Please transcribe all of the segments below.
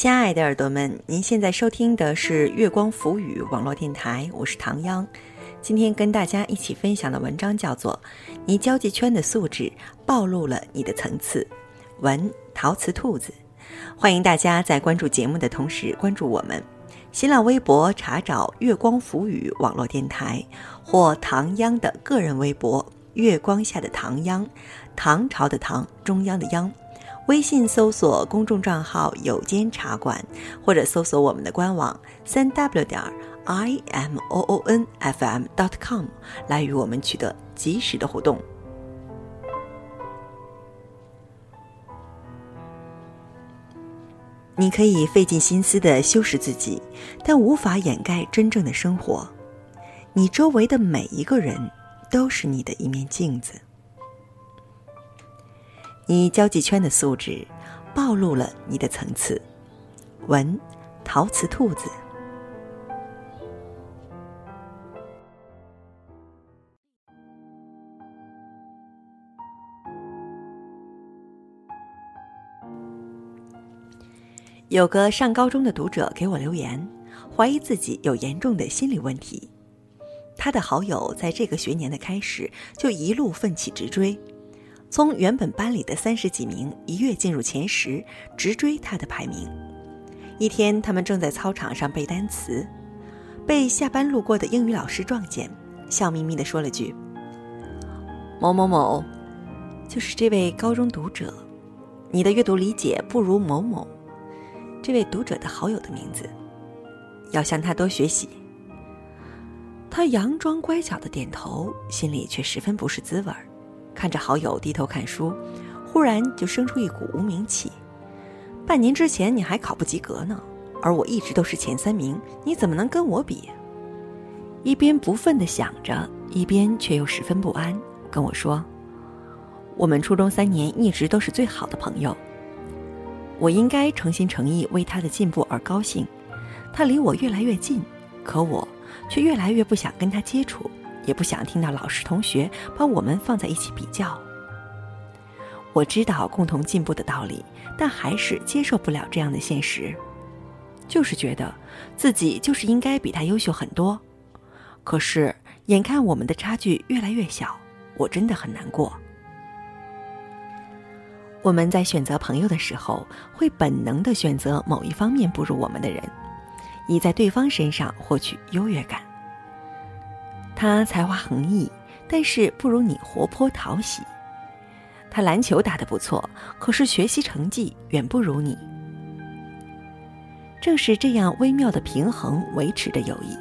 亲爱的耳朵们，您现在收听的是月光浮语网络电台，我是唐央。今天跟大家一起分享的文章叫做《你交际圈的素质暴露了你的层次》，文陶瓷兔子。欢迎大家在关注节目的同时关注我们。新浪微博查找“月光浮语网络电台”或唐央的个人微博“月光下的唐央”，唐朝的唐，中央的央。微信搜索公众账号“有间茶馆”，或者搜索我们的官网三 w 点 i m o o n f m dot com 来与我们取得及时的互动。你可以费尽心思的修饰自己，但无法掩盖真正的生活。你周围的每一个人，都是你的一面镜子。你交际圈的素质，暴露了你的层次。文，陶瓷兔子。有个上高中的读者给我留言，怀疑自己有严重的心理问题。他的好友在这个学年的开始就一路奋起直追。从原本班里的三十几名一跃进入前十，直追他的排名。一天，他们正在操场上背单词，被下班路过的英语老师撞见，笑眯眯地说了句：“某某某，就是这位高中读者，你的阅读理解不如某某。”这位读者的好友的名字，要向他多学习。他佯装乖巧的点头，心里却十分不是滋味儿。看着好友低头看书，忽然就生出一股无名气。半年之前你还考不及格呢，而我一直都是前三名，你怎么能跟我比？一边不忿地想着，一边却又十分不安，跟我说：“我们初中三年一直都是最好的朋友，我应该诚心诚意为他的进步而高兴。他离我越来越近，可我却越来越不想跟他接触。”也不想听到老师同学把我们放在一起比较。我知道共同进步的道理，但还是接受不了这样的现实，就是觉得自己就是应该比他优秀很多。可是眼看我们的差距越来越小，我真的很难过。我们在选择朋友的时候，会本能的选择某一方面不如我们的人，以在对方身上获取优越感。他才华横溢，但是不如你活泼讨喜。他篮球打得不错，可是学习成绩远不如你。正是这样微妙的平衡维持的友谊，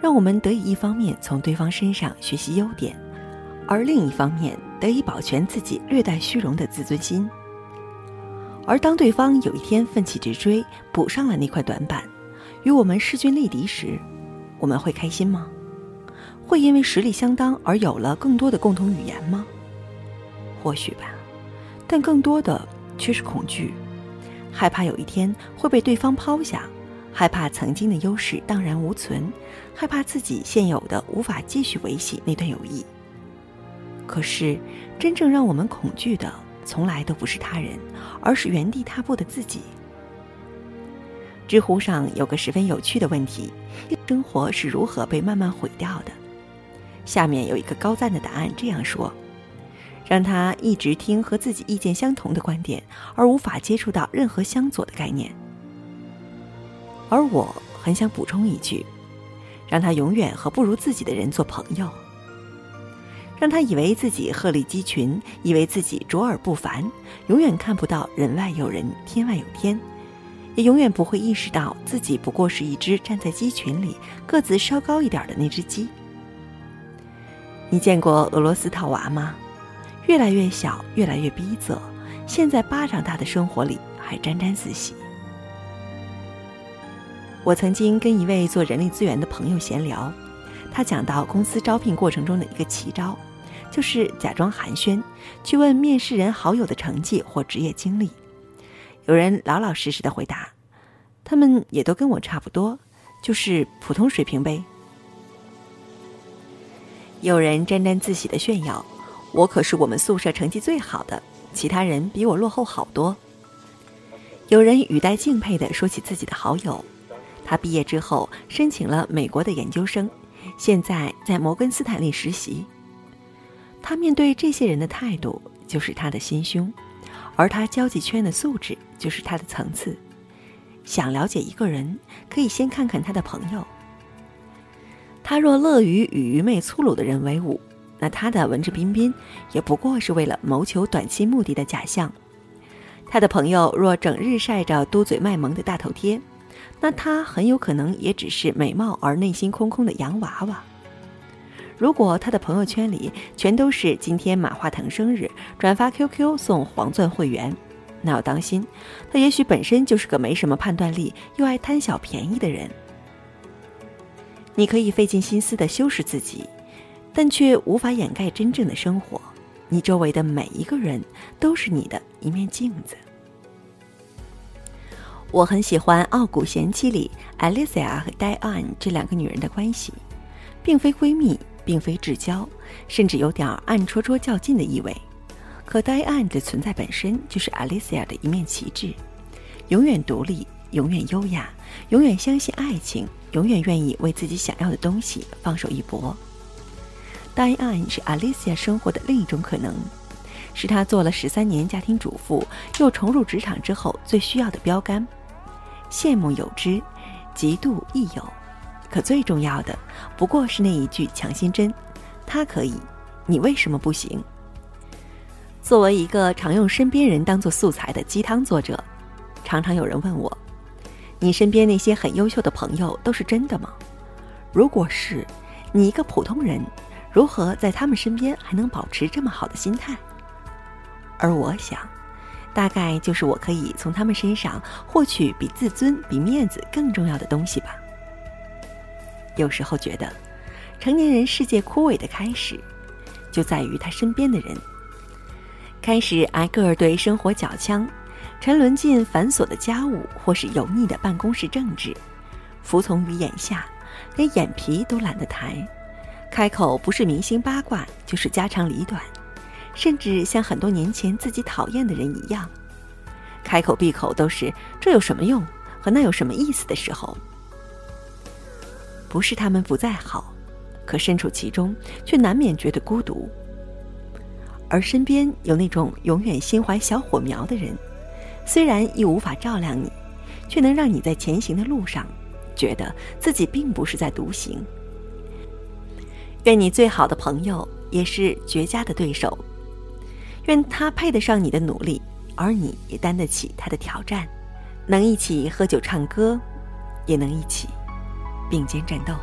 让我们得以一方面从对方身上学习优点，而另一方面得以保全自己略带虚荣的自尊心。而当对方有一天奋起直追，补上了那块短板，与我们势均力敌时，我们会开心吗？会因为实力相当而有了更多的共同语言吗？或许吧，但更多的却是恐惧，害怕有一天会被对方抛下，害怕曾经的优势荡然无存，害怕自己现有的无法继续维系那段友谊。可是，真正让我们恐惧的，从来都不是他人，而是原地踏步的自己。知乎上有个十分有趣的问题：生活是如何被慢慢毁掉的？下面有一个高赞的答案，这样说：让他一直听和自己意见相同的观点，而无法接触到任何相左的概念。而我很想补充一句：让他永远和不如自己的人做朋友，让他以为自己鹤立鸡群，以为自己卓尔不凡，永远看不到人外有人，天外有天，也永远不会意识到自己不过是一只站在鸡群里个子稍高一点的那只鸡。你见过俄罗斯套娃吗？越来越小，越来越逼仄，现在巴掌大的生活里还沾沾自喜。我曾经跟一位做人力资源的朋友闲聊，他讲到公司招聘过程中的一个奇招，就是假装寒暄，去问面试人好友的成绩或职业经历。有人老老实实的回答，他们也都跟我差不多，就是普通水平呗。有人沾沾自喜的炫耀：“我可是我们宿舍成绩最好的，其他人比我落后好多。”有人语带敬佩地说起自己的好友，他毕业之后申请了美国的研究生，现在在摩根斯坦利实习。他面对这些人的态度就是他的心胸，而他交际圈的素质就是他的层次。想了解一个人，可以先看看他的朋友。他若乐于与愚昧粗鲁的人为伍，那他的文质彬彬也不过是为了谋求短期目的的假象。他的朋友若整日晒着嘟嘴卖萌的大头贴，那他很有可能也只是美貌而内心空空的洋娃娃。如果他的朋友圈里全都是今天马化腾生日，转发 QQ 送黄钻会员，那要当心，他也许本身就是个没什么判断力又爱贪小便宜的人。你可以费尽心思的修饰自己，但却无法掩盖真正的生活。你周围的每一个人都是你的一面镜子。我很喜欢《傲骨贤妻》里 Alicia 和 Diane 这两个女人的关系，并非闺蜜，并非至交，甚至有点暗戳戳较劲的意味。可 Diane 的存在本身就是 Alicia 的一面旗帜，永远独立，永远优雅，永远相信爱情，永远愿意为自己想要的东西放手一搏。Diane 是 Alicia 生活的另一种可能，是她做了十三年家庭主妇，又重入职场之后最需要的标杆。羡慕有之，嫉妒亦有，可最重要的不过是那一句强心针：他可以，你为什么不行？作为一个常用身边人当做素材的鸡汤作者，常常有人问我：你身边那些很优秀的朋友都是真的吗？如果是，你一个普通人。如何在他们身边还能保持这么好的心态？而我想，大概就是我可以从他们身上获取比自尊、比面子更重要的东西吧。有时候觉得，成年人世界枯萎的开始，就在于他身边的人开始挨个儿对生活缴枪，沉沦进繁琐的家务或是油腻的办公室政治，服从于眼下，连眼皮都懒得抬。开口不是明星八卦，就是家长里短，甚至像很多年前自己讨厌的人一样，开口闭口都是这有什么用和那有什么意思的时候。不是他们不再好，可身处其中却难免觉得孤独。而身边有那种永远心怀小火苗的人，虽然亦无法照亮你，却能让你在前行的路上，觉得自己并不是在独行。愿你最好的朋友也是绝佳的对手，愿他配得上你的努力，而你也担得起他的挑战，能一起喝酒唱歌，也能一起并肩战斗。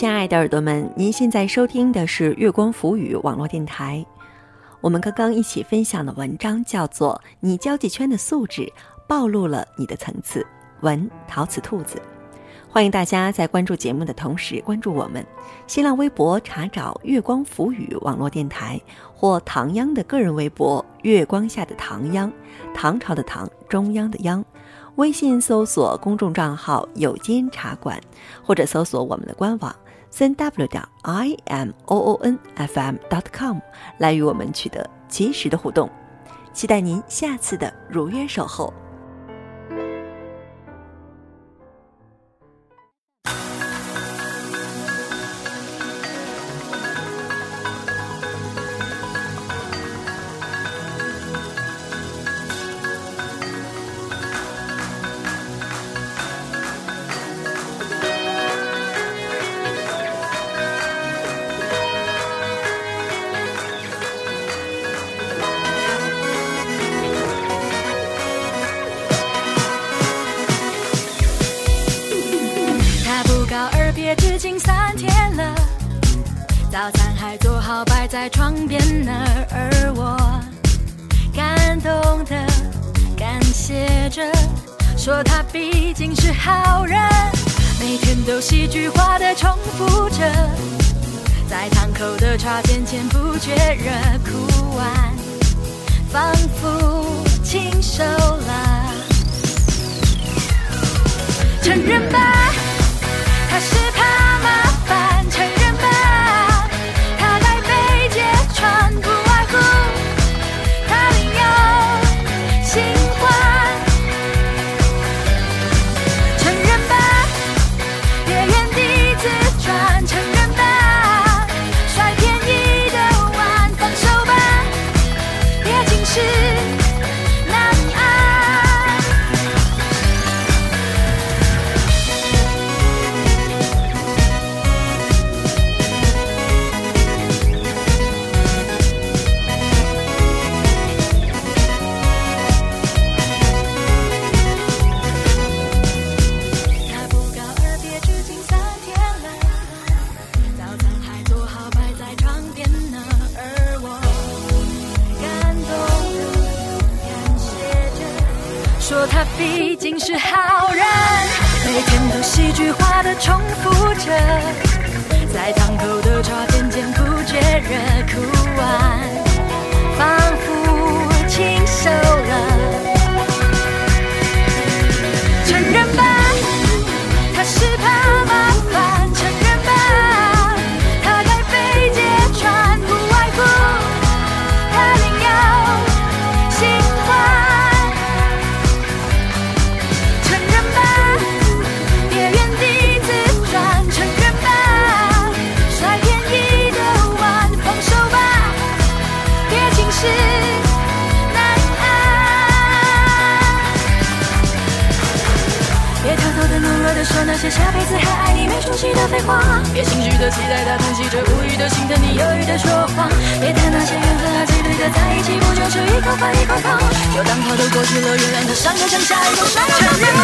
亲爱的耳朵们，您现在收听的是月光浮语网络电台。我们刚刚一起分享的文章叫做《你交际圈的素质暴露了你的层次》，文陶瓷兔子。欢迎大家在关注节目的同时关注我们。新浪微博查找“月光浮语网络电台”或唐央的个人微博“月光下的唐央”，唐朝的唐，中央的央。微信搜索公众账号“有间茶馆”，或者搜索我们的官网。三 w 点 i m o o n f m dot com 来与我们取得及时的互动，期待您下次的如约守候。早餐还做好摆在床边呢，而我感动的感谢着，说他毕竟是好人，每天都戏剧化的重复着，在堂口的茶点前不觉热哭完，仿佛亲手了。承认吧毕竟是好人，每天都戏剧化的重复着，在堂口的茶渐渐不觉热哭完，那些下辈子还爱你没出息的废话，别心虚的期待他疼惜着无语的心疼你犹豫的说谎，别谈那些缘分啊几对的在一起，不就是一口饭一口汤？就当它都过去了，原谅他伤口像下一口伤。承认吧，他是怕麻